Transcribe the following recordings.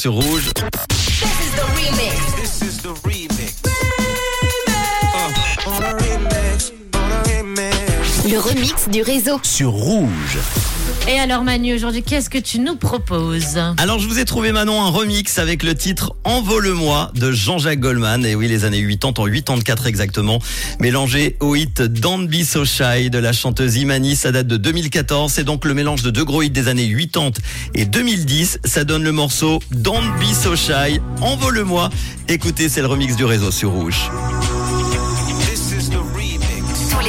C'est rouge. This is the remix. This is the remix. Le remix du réseau. Sur Rouge. Et alors Manu, aujourd'hui, qu'est-ce que tu nous proposes Alors je vous ai trouvé Manon un remix avec le titre Envole-moi de Jean-Jacques Goldman. Et oui, les années 80, en 84 exactement, mélangé au hit Don't Be So Shy de la chanteuse Imani. Ça date de 2014. C'est donc le mélange de deux gros hits des années 80 et 2010. Ça donne le morceau Don't Be So Shy, Envole-moi. Écoutez, c'est le remix du réseau sur Rouge.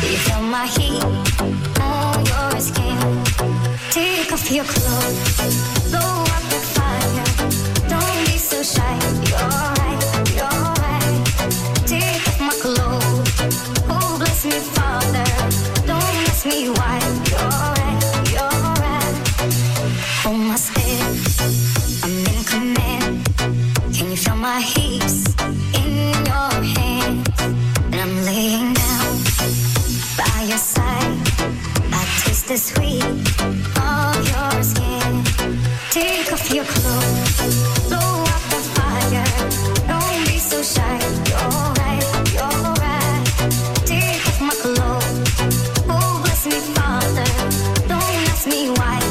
feel my heat on oh, your skin? Take off your clothes. the sweet of your skin. Take off your clothes, blow out the fire. Don't be so shy. You're right, you're right. Take off my clothes. Oh, me, Father. Don't ask me why.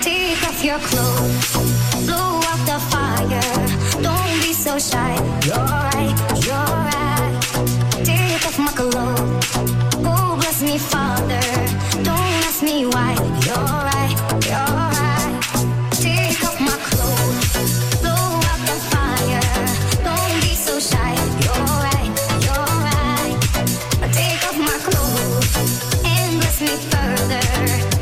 Take off your clothes, blow out the fire. Don't be so shy. You're right, you're right. Take off my clothes. Oh, bless me, Father. Don't ask me why. You're right, you're right. Take off my clothes, blow out the fire. Don't be so shy. You're right, you're right. Take off my clothes and bless me further.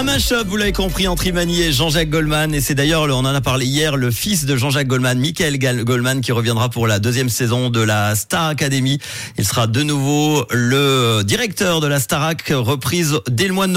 Un vous l'avez compris, entre Imani et Jean-Jacques Goldman. Et c'est d'ailleurs, on en a parlé hier, le fils de Jean-Jacques Goldman, Michael Goldman, qui reviendra pour la deuxième saison de la Star Academy. Il sera de nouveau le directeur de la Starac, reprise dès le mois de